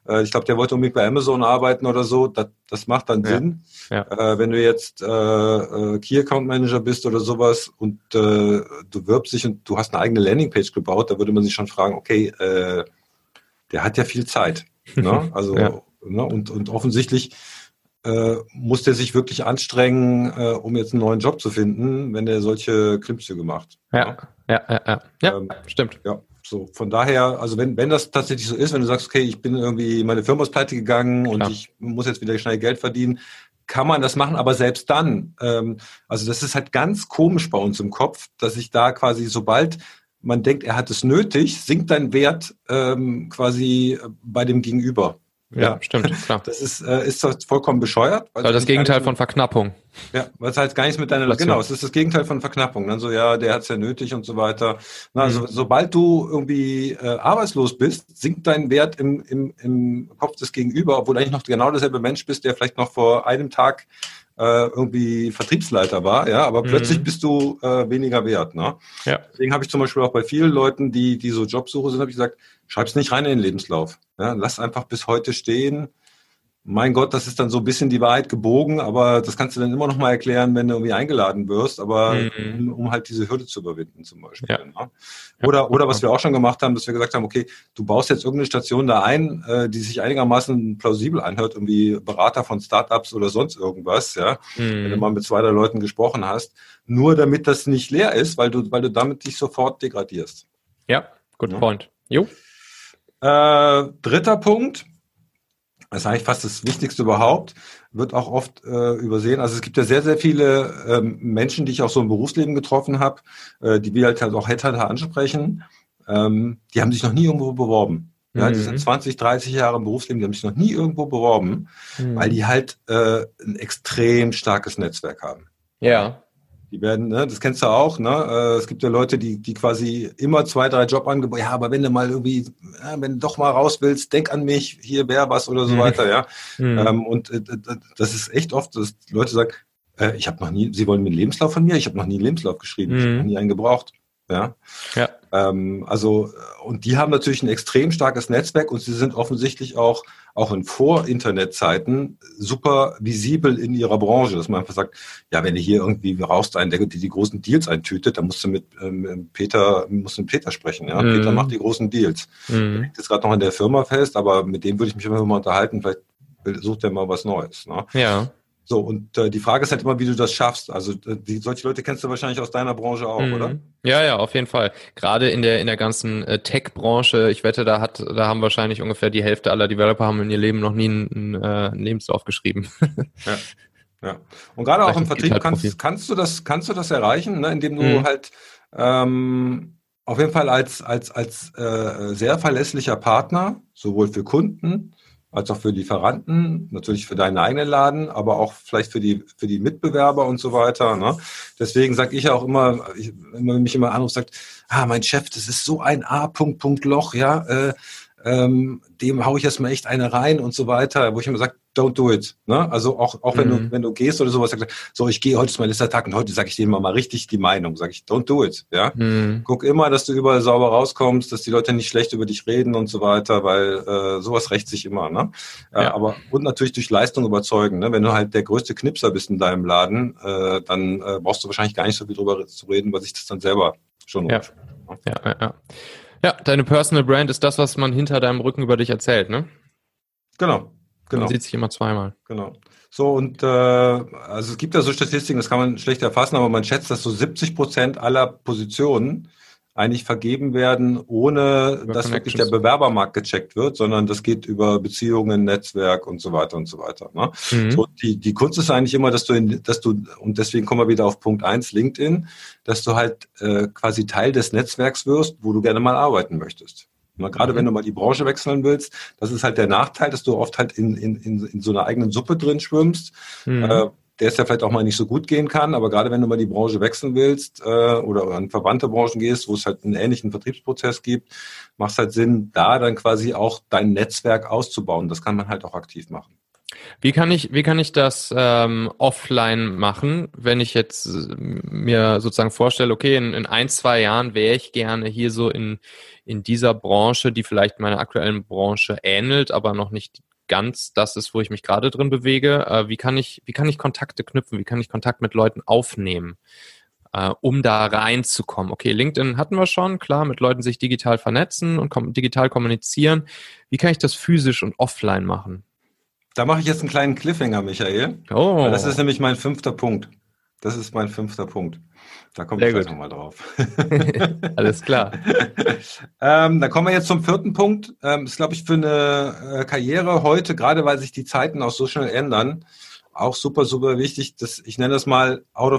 Äh, ich glaube, der wollte unbedingt bei Amazon arbeiten oder so. Das, das macht dann Sinn. Ja. Äh, wenn du jetzt äh, äh, Key Account Manager bist oder sowas und äh, du wirbst dich und du hast eine eigene Landingpage gebaut, da würde man sich schon fragen, okay, äh, der hat ja viel Zeit. ne? Also ja. ne? Und, und offensichtlich äh, muss der sich wirklich anstrengen, äh, um jetzt einen neuen Job zu finden, wenn der solche Klimmzüge macht. Ja, ne? ja, ja, ja. ja ähm, stimmt. Ja. So, von daher, also wenn, wenn das tatsächlich so ist, wenn du sagst, okay, ich bin irgendwie, meine Firma ist pleite gegangen Klar. und ich muss jetzt wieder schnell Geld verdienen, kann man das machen, aber selbst dann, ähm, also das ist halt ganz komisch bei uns im Kopf, dass ich da quasi, sobald man denkt, er hat es nötig, sinkt dein Wert ähm, quasi bei dem Gegenüber. Ja, stimmt, klar. Das ist, äh, ist vollkommen bescheuert. Weil also das Gegenteil von Verknappung. Ja, weil es halt gar nichts mit deiner, Relation. genau, es ist das Gegenteil von Verknappung. Dann so, ja, der hat es ja nötig und so weiter. Na, also, mhm. sobald du irgendwie äh, arbeitslos bist, sinkt dein Wert im, im, im Kopf des Gegenüber, obwohl du eigentlich noch genau derselbe Mensch bist, der vielleicht noch vor einem Tag äh, irgendwie Vertriebsleiter war, ja, aber mhm. plötzlich bist du äh, weniger wert. Ne? Ja. Deswegen habe ich zum Beispiel auch bei vielen Leuten, die, die so Jobsuche sind, habe ich gesagt, schreib's nicht rein in den Lebenslauf. Ja? Lass einfach bis heute stehen mein Gott, das ist dann so ein bisschen die Wahrheit gebogen, aber das kannst du dann immer noch mal erklären, wenn du irgendwie eingeladen wirst, aber mhm. um, um, halt diese Hürde zu überwinden zum Beispiel. Ja. Ne? Oder, oder was wir auch schon gemacht haben, dass wir gesagt haben, okay, du baust jetzt irgendeine Station da ein, äh, die sich einigermaßen plausibel anhört, irgendwie Berater von Startups oder sonst irgendwas, ja, mhm. wenn du mal mit zwei, drei Leuten gesprochen hast, nur damit das nicht leer ist, weil du, weil du damit dich sofort degradierst. Ja, good ja. point. Jo. Äh, dritter Punkt, das ist eigentlich fast das Wichtigste überhaupt, wird auch oft äh, übersehen. Also es gibt ja sehr, sehr viele ähm, Menschen, die ich auch so im Berufsleben getroffen habe, äh, die wir halt, halt auch Headhunter ansprechen, ähm, die haben sich noch nie irgendwo beworben. Ja, mhm. die sind 20, 30 Jahre im Berufsleben, die haben sich noch nie irgendwo beworben, mhm. weil die halt äh, ein extrem starkes Netzwerk haben. Ja. Die werden, ne, das kennst du auch, ne? Äh, es gibt ja Leute, die, die quasi immer zwei, drei Jobangebote, ja, aber wenn du mal irgendwie, ja, wenn du doch mal raus willst, denk an mich, hier wäre was oder so mhm. weiter, ja. Mhm. Ähm, und äh, das ist echt oft, dass Leute sagen, äh, ich habe noch nie, sie wollen mir einen Lebenslauf von mir, ich habe noch nie einen Lebenslauf geschrieben, mhm. ich habe noch nie einen gebraucht. Ja. ja. Ähm, also, und die haben natürlich ein extrem starkes Netzwerk und sie sind offensichtlich auch, auch in Vor-Internet-Zeiten super visibel in ihrer Branche, dass man einfach sagt, ja, wenn du hier irgendwie raust einen, der die, die großen Deals eintütet, dann musst du mit ähm, Peter, musst du mit Peter sprechen, ja. Mhm. Peter macht die großen Deals. Mhm. Der liegt jetzt gerade noch in der Firma fest, aber mit dem würde ich mich immer mal unterhalten, vielleicht sucht er mal was Neues. Ne? Ja. So, und äh, die Frage ist halt immer, wie du das schaffst. Also äh, die, solche Leute kennst du wahrscheinlich aus deiner Branche auch, mhm. oder? Ja, ja, auf jeden Fall. Gerade in der in der ganzen äh, Tech-Branche, ich wette, da hat, da haben wahrscheinlich ungefähr die Hälfte aller Developer haben in ihr Leben noch nie einen, äh, einen Lebenslauf geschrieben. ja. Ja. Und gerade auch im Vertrieb kannst, kannst du das, kannst du das erreichen, ne, indem du mhm. halt ähm, auf jeden Fall als, als, als äh, sehr verlässlicher Partner, sowohl für Kunden als auch für Lieferanten, natürlich für deinen eigenen Laden, aber auch vielleicht für die, für die Mitbewerber und so weiter. Ne? Deswegen sage ich auch immer, ich, wenn man mich immer anruft, sagt, ah, mein Chef, das ist so ein A-Punkt-Punkt-Loch, ja, äh, ähm, dem hau ich erstmal echt eine rein und so weiter, wo ich immer sage, don't do it. Ne? Also auch, auch wenn mhm. du, wenn du gehst oder sowas, sagst, so ich gehe, heute ist mein letzter Tag und heute sage ich denen mal, mal richtig die Meinung. Sage ich, don't do it. Ja? Mhm. Guck immer, dass du überall sauber rauskommst, dass die Leute nicht schlecht über dich reden und so weiter, weil äh, sowas rächt sich immer. Ne? Äh, ja. Aber und natürlich durch Leistung überzeugen. Ne? Wenn du halt der größte Knipser bist in deinem Laden, äh, dann äh, brauchst du wahrscheinlich gar nicht so viel drüber zu reden, weil sich das dann selber schon ja. Ne? Ja, ja, ja. Ja, deine Personal Brand ist das, was man hinter deinem Rücken über dich erzählt, ne? Genau. Genau. Man sieht sich immer zweimal. Genau. So, und äh, also es gibt ja so Statistiken, das kann man schlecht erfassen, aber man schätzt, dass so 70 Prozent aller Positionen eigentlich vergeben werden, ohne über dass wirklich der Bewerbermarkt gecheckt wird, sondern das geht über Beziehungen, Netzwerk und so weiter und so weiter. Ne? Mhm. So, die, die Kunst ist eigentlich immer, dass du, in, dass du, und deswegen kommen wir wieder auf Punkt eins LinkedIn, dass du halt äh, quasi Teil des Netzwerks wirst, wo du gerne mal arbeiten möchtest. Gerade mhm. wenn du mal die Branche wechseln willst, das ist halt der Nachteil, dass du oft halt in, in, in, in so einer eigenen Suppe drin schwimmst, mhm. äh, der es ja vielleicht auch mal nicht so gut gehen kann, aber gerade wenn du mal die Branche wechseln willst äh, oder an verwandte Branchen gehst, wo es halt einen ähnlichen Vertriebsprozess gibt, macht es halt Sinn, da dann quasi auch dein Netzwerk auszubauen. Das kann man halt auch aktiv machen. Wie kann ich, wie kann ich das ähm, offline machen, wenn ich jetzt äh, mir sozusagen vorstelle, okay, in, in ein, zwei Jahren wäre ich gerne hier so in, in dieser Branche, die vielleicht meiner aktuellen Branche ähnelt, aber noch nicht ganz das ist, wo ich mich gerade drin bewege. Äh, wie kann ich, wie kann ich Kontakte knüpfen? Wie kann ich Kontakt mit Leuten aufnehmen? Uh, um da reinzukommen. Okay, LinkedIn hatten wir schon, klar, mit Leuten sich digital vernetzen und kom digital kommunizieren. Wie kann ich das physisch und offline machen? Da mache ich jetzt einen kleinen Cliffhanger, Michael. Oh. Das ist nämlich mein fünfter Punkt. Das ist mein fünfter Punkt. Da komme ich gleich nochmal drauf. Alles klar. ähm, dann kommen wir jetzt zum vierten Punkt. Ähm, ist, glaube ich, für eine äh, Karriere heute, gerade weil sich die Zeiten auch so schnell ändern, auch super, super wichtig, dass ich nenne das mal out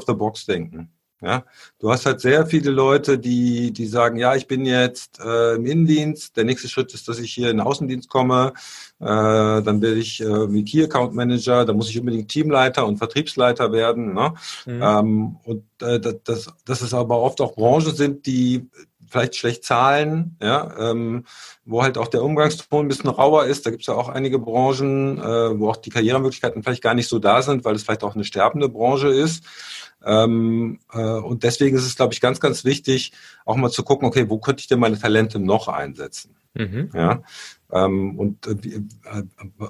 Ja, du hast halt sehr viele Leute, die, die sagen, ja, ich bin jetzt äh, im Innendienst. Der nächste Schritt ist, dass ich hier in den Außendienst komme. Äh, dann werde ich äh, wie Key Account Manager. Da muss ich unbedingt Teamleiter und Vertriebsleiter werden. Ne? Mhm. Ähm, und äh, das, das ist aber oft auch Branchen sind, die vielleicht schlecht zahlen, ja, ähm, wo halt auch der Umgangston ein bisschen rauer ist. Da gibt es ja auch einige Branchen, äh, wo auch die Karrieremöglichkeiten vielleicht gar nicht so da sind, weil es vielleicht auch eine sterbende Branche ist. Ähm, äh, und deswegen ist es, glaube ich, ganz, ganz wichtig, auch mal zu gucken, okay, wo könnte ich denn meine Talente noch einsetzen? Mhm. Ja, ähm, und äh, äh,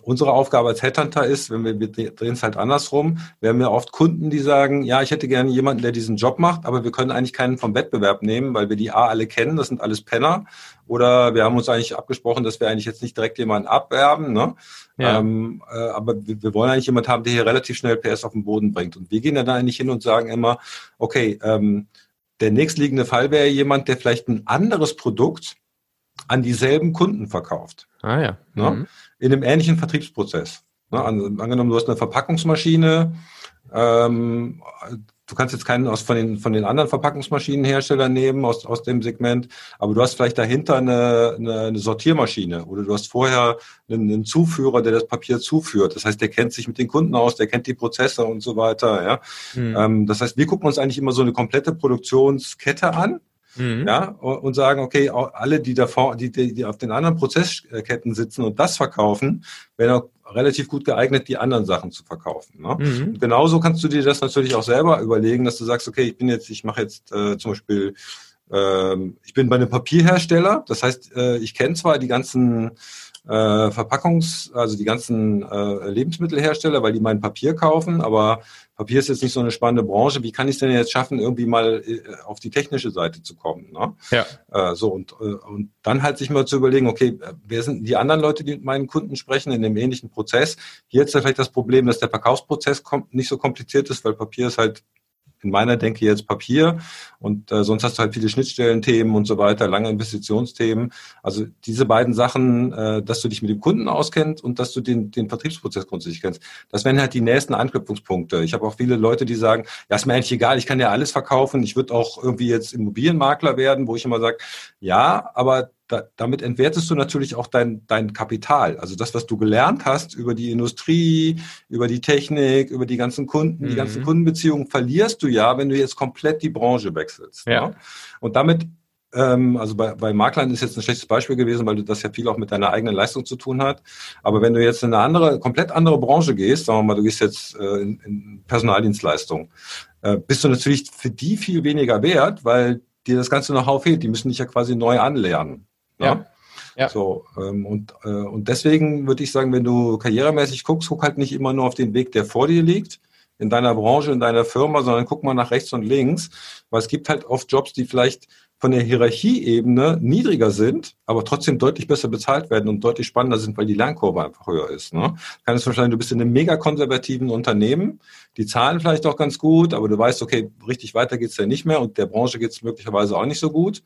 unsere Aufgabe als Headhunter ist, wenn wir, wir drehen es halt andersrum, wir haben ja oft Kunden, die sagen, ja, ich hätte gerne jemanden, der diesen Job macht, aber wir können eigentlich keinen vom Wettbewerb nehmen, weil wir die A alle kennen, das sind alles Penner. Oder wir haben uns eigentlich abgesprochen, dass wir eigentlich jetzt nicht direkt jemanden abwerben, ne? Ja. Ähm, äh, aber wir, wir, wollen eigentlich jemanden haben, der hier relativ schnell PS auf den Boden bringt. Und wir gehen dann eigentlich hin und sagen immer, okay, ähm, der nächstliegende Fall wäre jemand, der vielleicht ein anderes Produkt an dieselben Kunden verkauft. Ah ja. Ne? Mhm. In einem ähnlichen Vertriebsprozess. Ne? An, angenommen, du hast eine Verpackungsmaschine, ähm, du kannst jetzt keinen aus von den, von den anderen Verpackungsmaschinenherstellern nehmen aus, aus dem Segment, aber du hast vielleicht dahinter eine, eine, eine Sortiermaschine oder du hast vorher einen, einen, Zuführer, der das Papier zuführt. Das heißt, der kennt sich mit den Kunden aus, der kennt die Prozesse und so weiter. Ja? Mhm. Ähm, das heißt, wir gucken uns eigentlich immer so eine komplette Produktionskette an Mhm. Ja, und sagen, okay, alle, die davor, die, die auf den anderen Prozessketten sitzen und das verkaufen, werden auch relativ gut geeignet, die anderen Sachen zu verkaufen. Ne? Mhm. genauso kannst du dir das natürlich auch selber überlegen, dass du sagst, okay, ich bin jetzt, ich mache jetzt äh, zum Beispiel ähm, ich bin bei einem Papierhersteller, das heißt, äh, ich kenne zwar die ganzen äh, Verpackungs-, also die ganzen äh, Lebensmittelhersteller, weil die mein Papier kaufen, aber Papier ist jetzt nicht so eine spannende Branche. Wie kann ich es denn jetzt schaffen, irgendwie mal äh, auf die technische Seite zu kommen? Ne? Ja. Äh, so und, äh, und dann halt sich mal zu überlegen, okay, wer sind die anderen Leute, die mit meinen Kunden sprechen in dem ähnlichen Prozess? Hier ist ja vielleicht das Problem, dass der Verkaufsprozess nicht so kompliziert ist, weil Papier ist halt in meiner Denke jetzt Papier und äh, sonst hast du halt viele Schnittstellenthemen und so weiter, lange Investitionsthemen. Also diese beiden Sachen, äh, dass du dich mit dem Kunden auskennst und dass du den, den Vertriebsprozess grundsätzlich kennst, das wären halt die nächsten Anknüpfungspunkte. Ich habe auch viele Leute, die sagen, ja, ist mir eigentlich egal, ich kann ja alles verkaufen, ich würde auch irgendwie jetzt Immobilienmakler werden, wo ich immer sage, ja, aber da, damit entwertest du natürlich auch dein, dein Kapital. Also das, was du gelernt hast über die Industrie, über die Technik, über die ganzen Kunden, mhm. die ganzen Kundenbeziehungen, verlierst du ja, wenn du jetzt komplett die Branche wechselst. Ja. ja? Und damit ähm, also bei, bei Maklern ist jetzt ein schlechtes Beispiel gewesen, weil du das ja viel auch mit deiner eigenen Leistung zu tun hat. Aber wenn du jetzt in eine andere, komplett andere Branche gehst, sagen wir mal, du gehst jetzt äh, in, in Personaldienstleistung, äh, bist du natürlich für die viel weniger wert, weil dir das ganze Know-how fehlt. Die müssen dich ja quasi neu anlernen. Ja. ja. So, ähm, und, äh, und deswegen würde ich sagen, wenn du karrieremäßig guckst, guck halt nicht immer nur auf den Weg, der vor dir liegt, in deiner Branche, in deiner Firma, sondern guck mal nach rechts und links, weil es gibt halt oft Jobs, die vielleicht von der Hierarchieebene niedriger sind, aber trotzdem deutlich besser bezahlt werden und deutlich spannender sind, weil die Lernkurve einfach höher ist. Ne? Kann es wahrscheinlich, du bist in einem mega konservativen Unternehmen, die zahlen vielleicht auch ganz gut, aber du weißt, okay, richtig weiter geht's ja nicht mehr und der Branche geht's möglicherweise auch nicht so gut.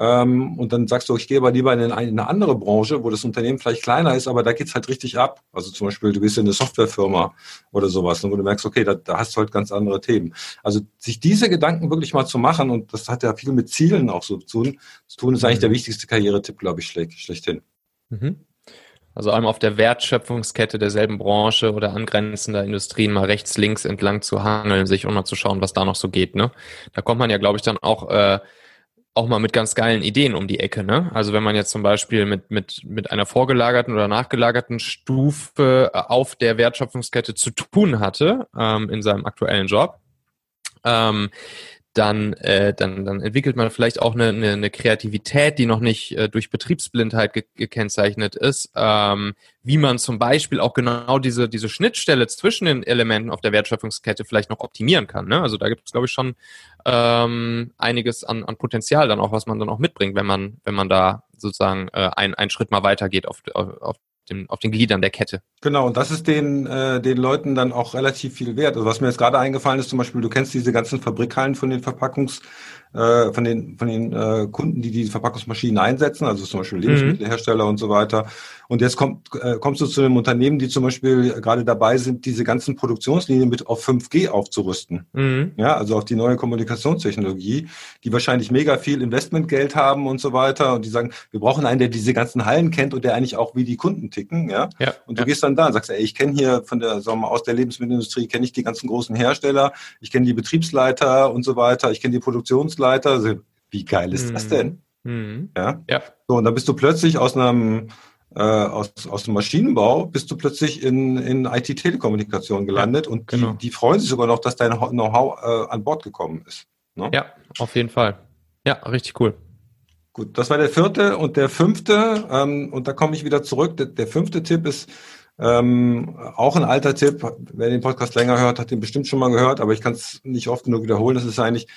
Ähm, und dann sagst du, ich gehe aber lieber in eine, andere Branche, wo das Unternehmen vielleicht kleiner ist, aber da geht's halt richtig ab. Also zum Beispiel, du bist in eine Softwarefirma oder sowas, wo du merkst, okay, da, da hast du halt ganz andere Themen. Also sich diese Gedanken wirklich mal zu machen, und das hat ja viel mit Zielen auch so zu tun, zu tun ist eigentlich der mhm. wichtigste Karrieretipp, glaube ich, schlecht, schlechthin. Mhm. Also einmal auf der Wertschöpfungskette derselben Branche oder angrenzender Industrien mal rechts, links entlang zu hangeln, sich und mal zu schauen, was da noch so geht. Ne? Da kommt man ja, glaube ich, dann auch äh, auch mal mit ganz geilen Ideen um die Ecke. Ne? Also wenn man jetzt zum Beispiel mit, mit, mit einer vorgelagerten oder nachgelagerten Stufe äh, auf der Wertschöpfungskette zu tun hatte ähm, in seinem aktuellen Job, ähm, dann, äh, dann, dann entwickelt man vielleicht auch eine, eine, eine Kreativität, die noch nicht äh, durch Betriebsblindheit ge gekennzeichnet ist, ähm, wie man zum Beispiel auch genau diese, diese Schnittstelle zwischen den Elementen auf der Wertschöpfungskette vielleicht noch optimieren kann. Ne? Also da gibt es, glaube ich, schon ähm, einiges an, an Potenzial dann auch, was man dann auch mitbringt, wenn man, wenn man da sozusagen äh, ein, einen Schritt mal weitergeht auf, auf, auf den, auf den Gliedern der Kette. Genau, und das ist den, äh, den Leuten dann auch relativ viel wert. Also was mir jetzt gerade eingefallen ist, zum Beispiel, du kennst diese ganzen Fabrikhallen von den Verpackungs- äh, von den, von den äh, Kunden, die die Verpackungsmaschinen einsetzen, also zum Beispiel Lebensmittelhersteller mhm. und so weiter. Und jetzt kommt, äh, kommst du zu einem Unternehmen, die zum Beispiel gerade dabei sind, diese ganzen Produktionslinien mit auf 5G aufzurüsten. Mhm. Ja, also auf die neue Kommunikationstechnologie, die wahrscheinlich mega viel Investmentgeld haben und so weiter. Und die sagen, wir brauchen einen, der diese ganzen Hallen kennt und der eigentlich auch wie die Kunden ticken. Ja. ja und du ja. gehst dann da und sagst, ey, ich kenne hier von der, sagen wir mal, aus der Lebensmittelindustrie kenne ich die ganzen großen Hersteller, ich kenne die Betriebsleiter und so weiter, ich kenne die Produktions Abteilungsleiter. Wie geil ist mhm. das denn? Mhm. Ja? ja. So, und dann bist du plötzlich aus einem äh, aus, aus dem Maschinenbau bist du plötzlich in, in IT-Telekommunikation gelandet ja, und die, genau. die freuen sich sogar noch, dass dein Know-how äh, an Bord gekommen ist. Ne? Ja, auf jeden Fall. Ja, richtig cool. Gut, das war der vierte und der fünfte, ähm, und da komme ich wieder zurück. Der, der fünfte Tipp ist ähm, auch ein alter Tipp. Wer den Podcast länger hört, hat den bestimmt schon mal gehört, aber ich kann es nicht oft genug wiederholen. Das ist eigentlich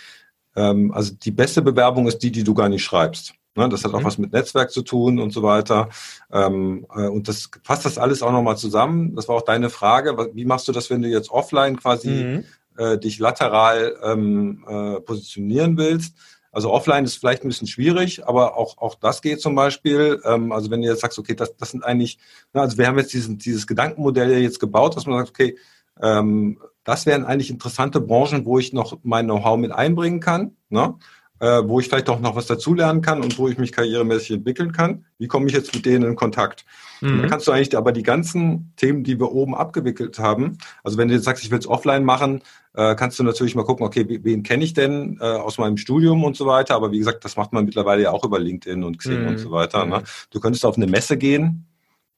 ähm, also die beste Bewerbung ist die, die du gar nicht schreibst. Ne, das hat auch mhm. was mit Netzwerk zu tun und so weiter. Ähm, äh, und das fasst das alles auch nochmal zusammen. Das war auch deine Frage. Wie machst du das, wenn du jetzt offline quasi mhm. äh, dich lateral ähm, äh, positionieren willst? Also offline ist vielleicht ein bisschen schwierig, aber auch, auch das geht zum Beispiel. Ähm, also wenn du jetzt sagst, okay, das, das sind eigentlich, na, also wir haben jetzt diesen, dieses Gedankenmodell jetzt gebaut, dass man sagt, okay, das wären eigentlich interessante Branchen, wo ich noch mein Know-how mit einbringen kann, ne? äh, wo ich vielleicht auch noch was dazulernen kann und wo ich mich karrieremäßig entwickeln kann. Wie komme ich jetzt mit denen in Kontakt? Mhm. Dann kannst du eigentlich aber die ganzen Themen, die wir oben abgewickelt haben, also wenn du jetzt sagst, ich will es offline machen, äh, kannst du natürlich mal gucken, okay, wen kenne ich denn äh, aus meinem Studium und so weiter. Aber wie gesagt, das macht man mittlerweile ja auch über LinkedIn und Xing mhm. und so weiter. Ne? Du könntest auf eine Messe gehen,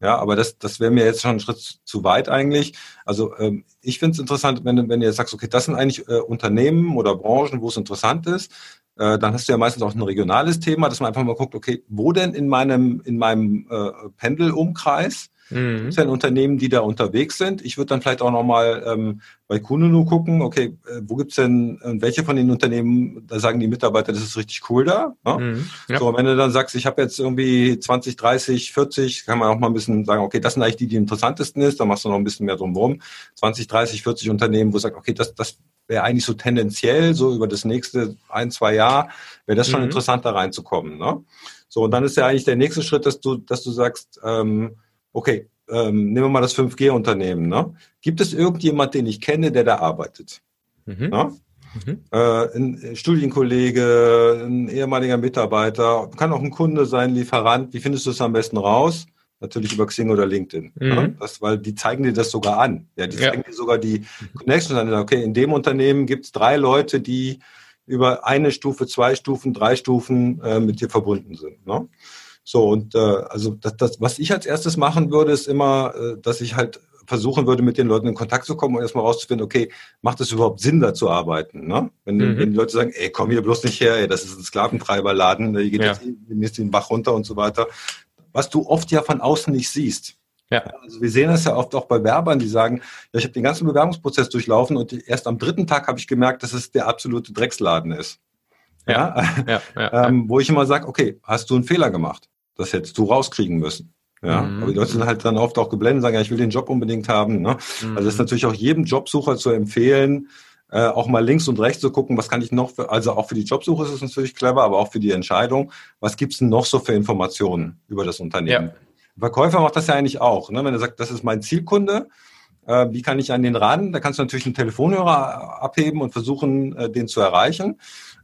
ja, aber das, das wäre mir jetzt schon ein Schritt zu weit eigentlich. Also ähm, ich finde es interessant, wenn, wenn du jetzt sagst, okay, das sind eigentlich äh, Unternehmen oder Branchen, wo es interessant ist, äh, dann hast du ja meistens auch ein regionales Thema, dass man einfach mal guckt, okay, wo denn in meinem, in meinem äh, Pendelumkreis Mhm. Es sind Unternehmen, die da unterwegs sind. Ich würde dann vielleicht auch nochmal ähm, bei Kununu gucken, okay, äh, wo gibt's denn, äh, welche von den Unternehmen, da sagen die Mitarbeiter, das ist richtig cool da. Ne? Mhm. Ja. So, wenn du dann sagst, ich habe jetzt irgendwie 20, 30, 40, kann man auch mal ein bisschen sagen, okay, das sind eigentlich die, die interessantesten ist, dann machst du noch ein bisschen mehr drumherum. 20, 30, 40 Unternehmen, wo du sagst, okay, das, das wäre eigentlich so tendenziell, so über das nächste ein, zwei Jahr, wäre das schon mhm. interessant, da reinzukommen. Ne? So, und dann ist ja eigentlich der nächste Schritt, dass du, dass du sagst, ähm, okay, ähm, nehmen wir mal das 5G-Unternehmen. Ne? Gibt es irgendjemand, den ich kenne, der da arbeitet? Mhm. Mhm. Äh, ein Studienkollege, ein ehemaliger Mitarbeiter, kann auch ein Kunde sein, Lieferant. Wie findest du es am besten raus? Natürlich über Xing oder LinkedIn. Mhm. Ne? Das, weil die zeigen dir das sogar an. Ja, die zeigen ja. dir sogar die Connections an. Okay, in dem Unternehmen gibt es drei Leute, die über eine Stufe, zwei Stufen, drei Stufen äh, mit dir verbunden sind. Ne? So, und äh, also das, das, was ich als erstes machen würde, ist immer, äh, dass ich halt versuchen würde, mit den Leuten in Kontakt zu kommen und erstmal rauszufinden, okay, macht es überhaupt Sinn, da zu arbeiten? Ne? Wenn, mhm. wenn die Leute sagen, ey, komm hier bloß nicht her, ey, das ist ein Sklaventreiberladen, hier geht ja. jetzt demnächst den Bach runter und so weiter. Was du oft ja von außen nicht siehst. Ja. Also wir sehen das ja oft auch bei Werbern, die sagen, ja, ich habe den ganzen Bewerbungsprozess durchlaufen und erst am dritten Tag habe ich gemerkt, dass es der absolute Drecksladen ist. Ja, ja, ja ähm, wo ich immer sage, okay, hast du einen Fehler gemacht? Das hättest du rauskriegen müssen. Ja, mhm. aber die Leute sind halt dann oft auch geblendet, sagen, ja, ich will den Job unbedingt haben. Ne? Mhm. Also das ist natürlich auch jedem Jobsucher zu empfehlen, äh, auch mal links und rechts zu gucken, was kann ich noch für, also auch für die Jobsuche ist es natürlich clever, aber auch für die Entscheidung, was gibt's denn noch so für Informationen über das Unternehmen? Ja. Verkäufer macht das ja eigentlich auch. Ne? Wenn er sagt, das ist mein Zielkunde, äh, wie kann ich an den ran? Da kannst du natürlich einen Telefonhörer abheben und versuchen, äh, den zu erreichen.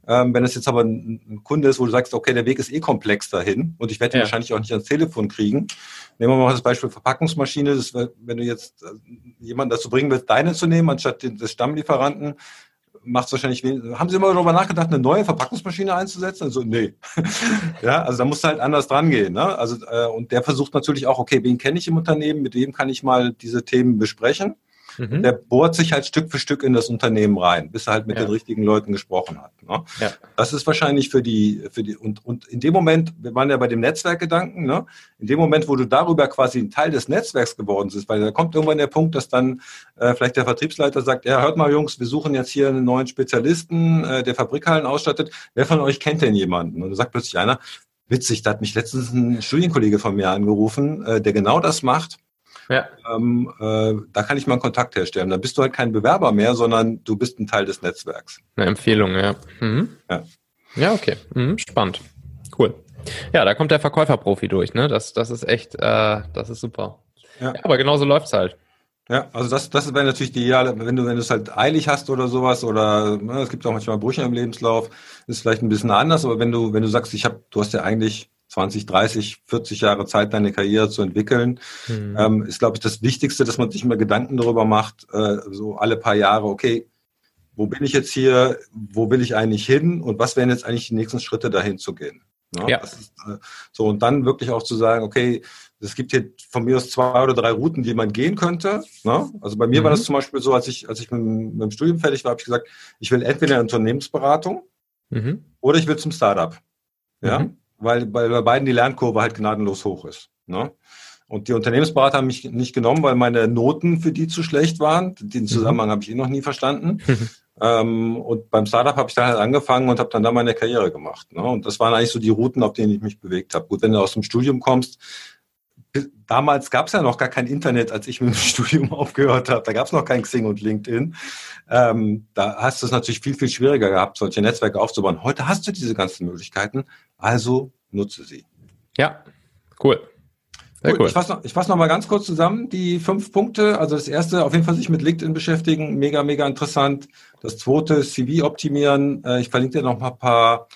Ähm, wenn es jetzt aber ein, Kunde ist, wo du sagst, okay, der Weg ist eh komplex dahin und ich werde ihn ja. wahrscheinlich auch nicht ans Telefon kriegen. Nehmen wir mal das Beispiel Verpackungsmaschine. Das, wenn du jetzt äh, jemanden dazu bringen willst, deine zu nehmen, anstatt des Stammlieferanten, macht es wahrscheinlich wenig. Haben Sie immer darüber nachgedacht, eine neue Verpackungsmaschine einzusetzen? Also, nee. ja, also da musst du halt anders dran gehen. Ne? Also, äh, und der versucht natürlich auch, okay, wen kenne ich im Unternehmen, mit wem kann ich mal diese Themen besprechen? Mhm. Der bohrt sich halt Stück für Stück in das Unternehmen rein, bis er halt mit ja. den richtigen Leuten gesprochen hat. Ne? Ja. Das ist wahrscheinlich für die, für die, und, und in dem Moment, wir waren ja bei dem Netzwerkgedanken, ne? in dem Moment, wo du darüber quasi ein Teil des Netzwerks geworden bist, weil da kommt irgendwann der Punkt, dass dann äh, vielleicht der Vertriebsleiter sagt, ja, hört mal Jungs, wir suchen jetzt hier einen neuen Spezialisten, äh, der Fabrikhallen ausstattet. Wer von euch kennt denn jemanden? Und da sagt plötzlich einer, witzig, da hat mich letztens ein Studienkollege von mir angerufen, äh, der genau das macht ja. Ähm, äh, da kann ich mal einen Kontakt herstellen. Da bist du halt kein Bewerber mehr, sondern du bist ein Teil des Netzwerks. Eine Empfehlung, ja. Mhm. Ja. Ja, okay. Mhm, spannend. Cool. Ja, da kommt der Verkäuferprofi durch, ne? Das, das ist echt, äh, das ist super. Ja. ja aber genauso läuft's halt. Ja, also das, das wäre natürlich die ideale, wenn du, wenn du es halt eilig hast oder sowas, oder ne, es gibt auch manchmal Brüche im Lebenslauf, ist vielleicht ein bisschen anders, aber wenn du, wenn du sagst, ich habe, du hast ja eigentlich 20, 30, 40 Jahre Zeit, deine Karriere zu entwickeln, mhm. ähm, ist, glaube ich, das Wichtigste, dass man sich immer Gedanken darüber macht, äh, so alle paar Jahre, okay, wo bin ich jetzt hier, wo will ich eigentlich hin und was wären jetzt eigentlich die nächsten Schritte, dahin zu gehen? Ne? Ja. Ist, äh, so, und dann wirklich auch zu sagen, okay, es gibt hier von mir aus zwei oder drei Routen, die man gehen könnte. Ne? Also bei mir mhm. war das zum Beispiel so, als ich, als ich mit, mit dem Studium fertig war, habe ich gesagt, ich will entweder eine Unternehmensberatung mhm. oder ich will zum Startup. Ja. Mhm weil, weil bei beiden die Lernkurve halt gnadenlos hoch ist. Ne? Und die Unternehmensberater haben mich nicht genommen, weil meine Noten für die zu schlecht waren. Den mhm. Zusammenhang mhm. habe ich eh noch nie verstanden. ähm, und beim Startup habe ich dann halt angefangen und habe dann da meine Karriere gemacht. Ne? Und das waren eigentlich so die Routen, auf denen ich mich bewegt habe. Gut, wenn du aus dem Studium kommst, damals gab es ja noch gar kein Internet, als ich mit dem Studium aufgehört habe. Da gab es noch kein Xing und LinkedIn. Ähm, da hast du es natürlich viel, viel schwieriger gehabt, solche Netzwerke aufzubauen. Heute hast du diese ganzen Möglichkeiten, also nutze sie. Ja, cool. Sehr cool. Ich fasse noch, ich fass noch mal ganz kurz zusammen die fünf Punkte. Also das erste, auf jeden Fall sich mit LinkedIn beschäftigen, mega, mega interessant. Das zweite, CV optimieren. Äh, ich verlinke dir noch mal ein paar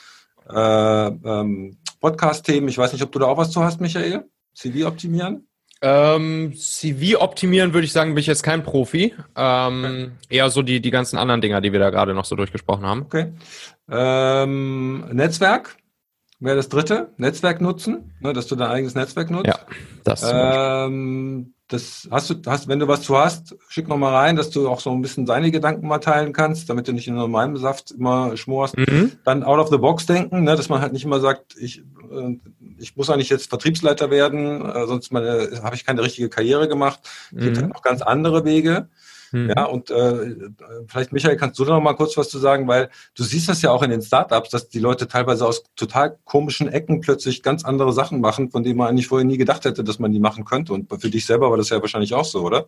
äh, ähm, Podcast-Themen. Ich weiß nicht, ob du da auch was zu hast, Michael. CV optimieren? Ähm, CV optimieren würde ich sagen, bin ich jetzt kein Profi. Ähm, okay. Eher so die, die ganzen anderen Dinger, die wir da gerade noch so durchgesprochen haben. Okay. Ähm, Netzwerk wäre das dritte. Netzwerk nutzen, ne, dass du dein eigenes Netzwerk nutzt. Ja, das. Ähm, das hast du, hast, wenn du was zu hast, schick noch mal rein, dass du auch so ein bisschen deine Gedanken mal teilen kannst, damit du nicht in meinem Saft immer schmorst. Mhm. Dann out of the box denken, ne, dass man halt nicht immer sagt, ich, äh, ich muss eigentlich jetzt Vertriebsleiter werden, äh, sonst habe ich keine richtige Karriere gemacht. Es mhm. gibt halt noch ganz andere Wege. Mhm. Ja, und äh, vielleicht, Michael, kannst du da noch mal kurz was zu sagen, weil du siehst das ja auch in den Startups, dass die Leute teilweise aus total komischen Ecken plötzlich ganz andere Sachen machen, von denen man eigentlich vorher nie gedacht hätte, dass man die machen könnte. Und für dich selber war das ja wahrscheinlich auch so, oder?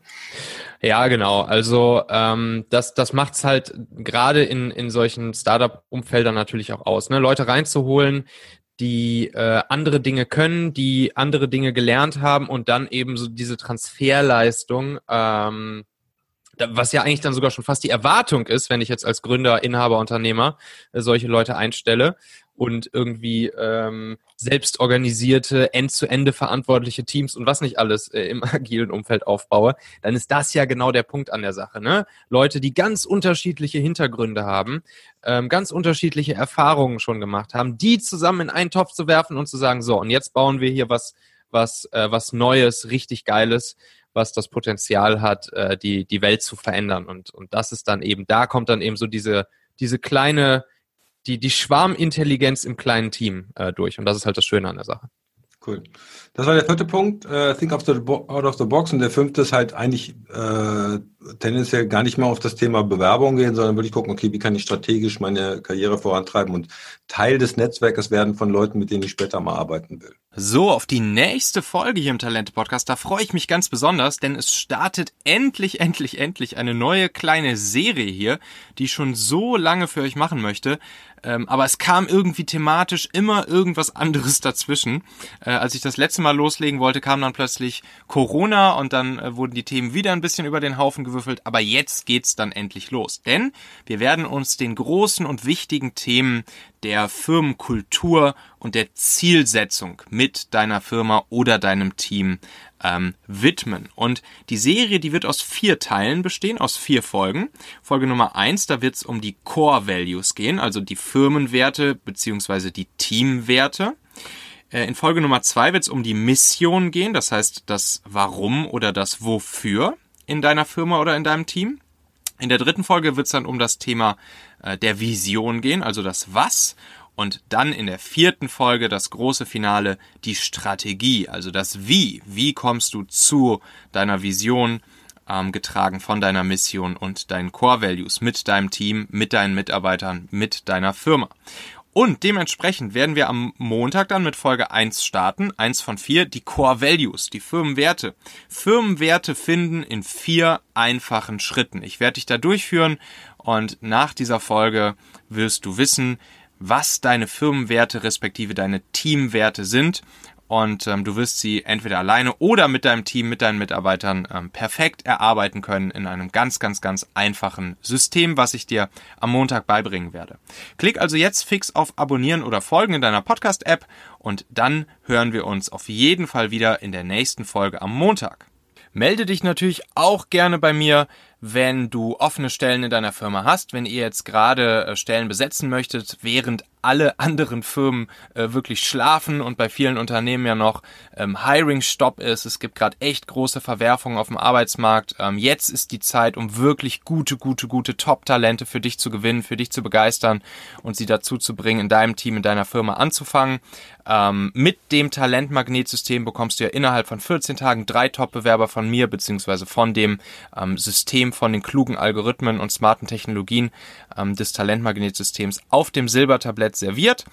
Ja, genau. Also ähm, das, das macht's halt gerade in, in solchen Startup-Umfeldern natürlich auch aus, ne? Leute reinzuholen, die äh, andere Dinge können, die andere Dinge gelernt haben und dann eben so diese Transferleistung ähm, was ja eigentlich dann sogar schon fast die Erwartung ist, wenn ich jetzt als Gründer, Inhaber, Unternehmer äh, solche Leute einstelle und irgendwie ähm, selbst organisierte, end-zu-ende verantwortliche Teams und was nicht alles äh, im agilen Umfeld aufbaue, dann ist das ja genau der Punkt an der Sache. Ne? Leute, die ganz unterschiedliche Hintergründe haben, ähm, ganz unterschiedliche Erfahrungen schon gemacht haben, die zusammen in einen Topf zu werfen und zu sagen, so, und jetzt bauen wir hier was, was, äh, was Neues, richtig Geiles was das Potenzial hat, äh, die, die Welt zu verändern. Und, und das ist dann eben, da kommt dann eben so diese, diese kleine, die, die Schwarmintelligenz im kleinen Team äh, durch. Und das ist halt das Schöne an der Sache. Cool. Das war der vierte Punkt, äh, Think of the out of the box. Und der fünfte ist halt eigentlich äh, tendenziell gar nicht mal auf das Thema Bewerbung gehen, sondern würde ich gucken, okay, wie kann ich strategisch meine Karriere vorantreiben und Teil des Netzwerkes werden von Leuten, mit denen ich später mal arbeiten will. So, auf die nächste Folge hier im Talente Podcast, da freue ich mich ganz besonders, denn es startet endlich, endlich, endlich eine neue kleine Serie hier, die ich schon so lange für euch machen möchte. Ähm, aber es kam irgendwie thematisch immer irgendwas anderes dazwischen. Äh, als ich das letzte Mal loslegen wollte, kam dann plötzlich Corona und dann äh, wurden die Themen wieder ein bisschen über den Haufen gewürfelt. Aber jetzt geht's dann endlich los. Denn wir werden uns den großen und wichtigen Themen der Firmenkultur und der Zielsetzung mit deiner Firma oder deinem Team ähm, widmen. Und die Serie, die wird aus vier Teilen bestehen, aus vier Folgen. Folge Nummer eins, da wird es um die Core Values gehen, also die Firmenwerte beziehungsweise die Teamwerte. Äh, in Folge Nummer zwei wird es um die Mission gehen, das heißt das Warum oder das Wofür in deiner Firma oder in deinem Team. In der dritten Folge wird es dann um das Thema der Vision gehen, also das Was. Und dann in der vierten Folge das große Finale, die Strategie, also das Wie. Wie kommst du zu deiner Vision, ähm, getragen von deiner Mission und deinen Core Values mit deinem Team, mit deinen Mitarbeitern, mit deiner Firma. Und dementsprechend werden wir am Montag dann mit Folge 1 starten, 1 von 4, die Core Values, die Firmenwerte. Firmenwerte finden in vier einfachen Schritten. Ich werde dich da durchführen und nach dieser Folge wirst du wissen, was deine Firmenwerte respektive deine Teamwerte sind. Und ähm, du wirst sie entweder alleine oder mit deinem Team, mit deinen Mitarbeitern ähm, perfekt erarbeiten können in einem ganz, ganz, ganz einfachen System, was ich dir am Montag beibringen werde. Klick also jetzt fix auf Abonnieren oder Folgen in deiner Podcast-App und dann hören wir uns auf jeden Fall wieder in der nächsten Folge am Montag. Melde dich natürlich auch gerne bei mir, wenn du offene Stellen in deiner Firma hast, wenn ihr jetzt gerade äh, Stellen besetzen möchtet, während alle anderen Firmen äh, wirklich schlafen und bei vielen Unternehmen ja noch ähm, Hiring-Stop ist. Es gibt gerade echt große Verwerfungen auf dem Arbeitsmarkt. Ähm, jetzt ist die Zeit, um wirklich gute, gute, gute Top-Talente für dich zu gewinnen, für dich zu begeistern und sie dazu zu bringen, in deinem Team, in deiner Firma anzufangen. Ähm, mit dem Talentmagnetsystem bekommst du ja innerhalb von 14 Tagen drei Top-Bewerber von mir, beziehungsweise von dem ähm, System, von den klugen Algorithmen und smarten Technologien ähm, des Talentmagnetsystems auf dem Silbertablett serviert.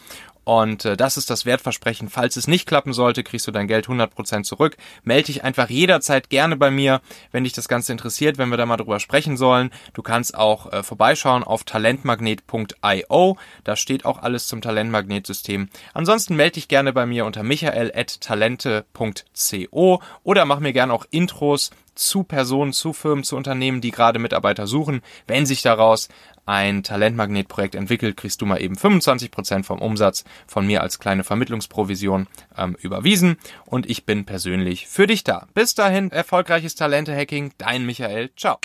Und äh, das ist das Wertversprechen. Falls es nicht klappen sollte, kriegst du dein Geld 100% zurück. Melde dich einfach jederzeit gerne bei mir, wenn dich das Ganze interessiert, wenn wir da mal drüber sprechen sollen. Du kannst auch äh, vorbeischauen auf talentmagnet.io. Da steht auch alles zum Talentmagnetsystem. Ansonsten melde dich gerne bei mir unter michael.talente.co oder mach mir gerne auch Intros zu Personen, zu Firmen, zu Unternehmen, die gerade Mitarbeiter suchen. Wenn sich daraus ein Talentmagnetprojekt entwickelt, kriegst du mal eben 25% vom Umsatz von mir als kleine Vermittlungsprovision ähm, überwiesen und ich bin persönlich für dich da. Bis dahin, erfolgreiches Talente-Hacking, dein Michael. Ciao.